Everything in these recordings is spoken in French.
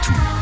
Poitou.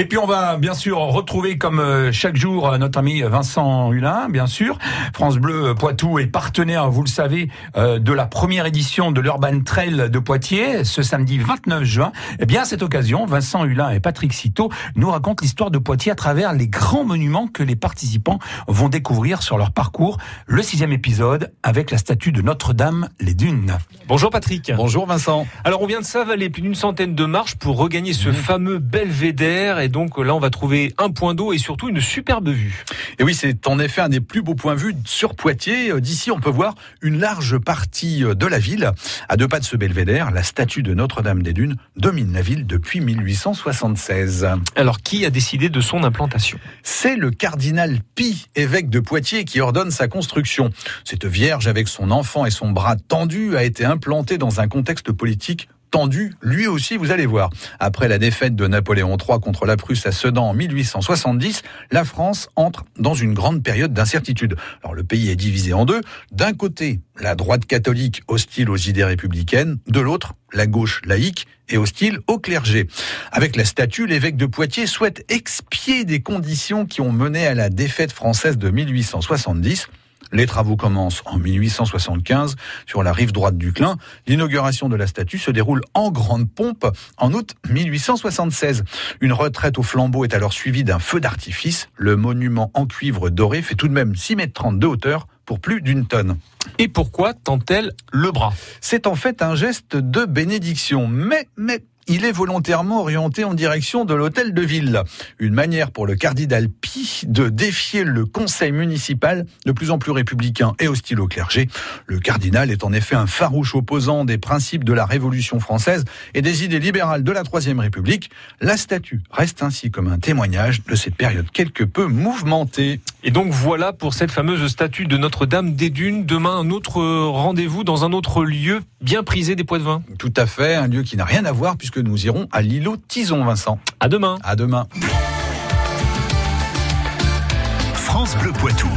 Et puis on va bien sûr retrouver comme euh, chaque jour notre ami Vincent Hulin, bien sûr. France Bleu Poitou est partenaire, vous le savez, euh, de la première édition de l'Urban Trail de Poitiers ce samedi 29 juin. Et bien à cette occasion, Vincent Hulin et Patrick Citeau nous racontent l'histoire de Poitiers à travers les grands monuments que les participants vont découvrir sur leur parcours. Le sixième épisode avec la statue de Notre-Dame, les Dunes. Bonjour Patrick. Bonjour Vincent. Alors on vient de s'avaler plus d'une centaine de marches pour regagner ce fameux belvédère et donc là, on va trouver un point d'eau et surtout une superbe vue. Et oui, c'est en effet un des plus beaux points de vue sur Poitiers. Euh, d'ici, on peut voir une large partie euh, de la ville. À deux pas de ce belvédère, la statue de Notre-Dame des Dunes domine la ville depuis 1876. Alors, qui a décidé de son implantation? C'est le cardinal Pi, évêque de Poitiers, qui ordonne sa construction. Cette vierge, avec son enfant et son bras tendu, a été implantée dans un contexte politique tendu, lui aussi, vous allez voir. Après la défaite de Napoléon III contre la Prusse à Sedan en 1870, la France entre dans une grande période d'incertitude. Alors le pays est divisé en deux. D'un côté, la droite catholique hostile aux idées républicaines, de l'autre, la gauche laïque et hostile au clergé. Avec la statue, l'évêque de Poitiers souhaite expier des conditions qui ont mené à la défaite française de 1870. Les travaux commencent en 1875 sur la rive droite du Clin. L'inauguration de la statue se déroule en grande pompe en août 1876. Une retraite au flambeau est alors suivie d'un feu d'artifice. Le monument en cuivre doré fait tout de même 6 mètres 30 de hauteur pour plus d'une tonne. Et pourquoi tend-elle le bras? C'est en fait un geste de bénédiction, mais, mais il est volontairement orienté en direction de l'hôtel de ville. Une manière pour le cardinal Pi de défier le conseil municipal de plus en plus républicain et hostile au clergé. Le cardinal est en effet un farouche opposant des principes de la Révolution française et des idées libérales de la Troisième République. La statue reste ainsi comme un témoignage de cette période quelque peu mouvementée. Et donc voilà pour cette fameuse statue de Notre-Dame des Dunes. Demain, un autre rendez-vous dans un autre lieu bien prisé des Poids-de-Vin. Tout à fait, un lieu qui n'a rien à voir puisque nous irons à l'îlot Tison, Vincent. À demain. À demain. France Bleu Poitou.